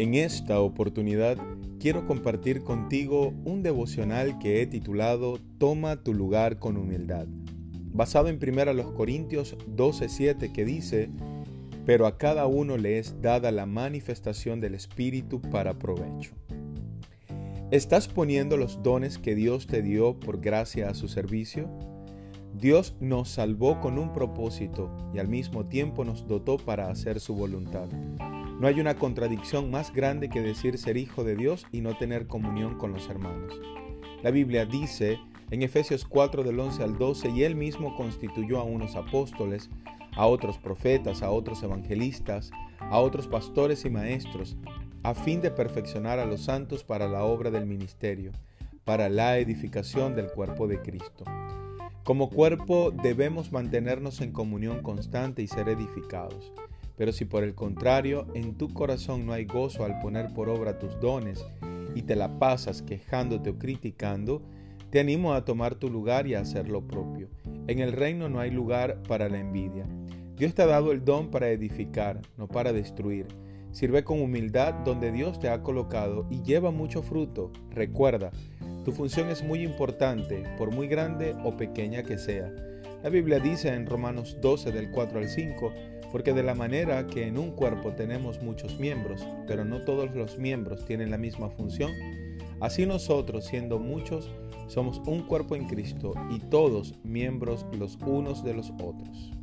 En esta oportunidad quiero compartir contigo un devocional que he titulado Toma tu lugar con humildad, basado en 1 Corintios 12:7 que dice, pero a cada uno le es dada la manifestación del Espíritu para provecho. ¿Estás poniendo los dones que Dios te dio por gracia a su servicio? Dios nos salvó con un propósito y al mismo tiempo nos dotó para hacer su voluntad. No hay una contradicción más grande que decir ser hijo de Dios y no tener comunión con los hermanos. La Biblia dice en Efesios 4 del 11 al 12, y él mismo constituyó a unos apóstoles, a otros profetas, a otros evangelistas, a otros pastores y maestros, a fin de perfeccionar a los santos para la obra del ministerio, para la edificación del cuerpo de Cristo. Como cuerpo debemos mantenernos en comunión constante y ser edificados. Pero si por el contrario en tu corazón no hay gozo al poner por obra tus dones y te la pasas quejándote o criticando, te animo a tomar tu lugar y a hacer lo propio. En el reino no hay lugar para la envidia. Dios te ha dado el don para edificar, no para destruir. Sirve con humildad donde Dios te ha colocado y lleva mucho fruto. Recuerda, tu función es muy importante, por muy grande o pequeña que sea. La Biblia dice en Romanos 12 del 4 al 5, porque de la manera que en un cuerpo tenemos muchos miembros, pero no todos los miembros tienen la misma función, así nosotros, siendo muchos, somos un cuerpo en Cristo y todos miembros los unos de los otros.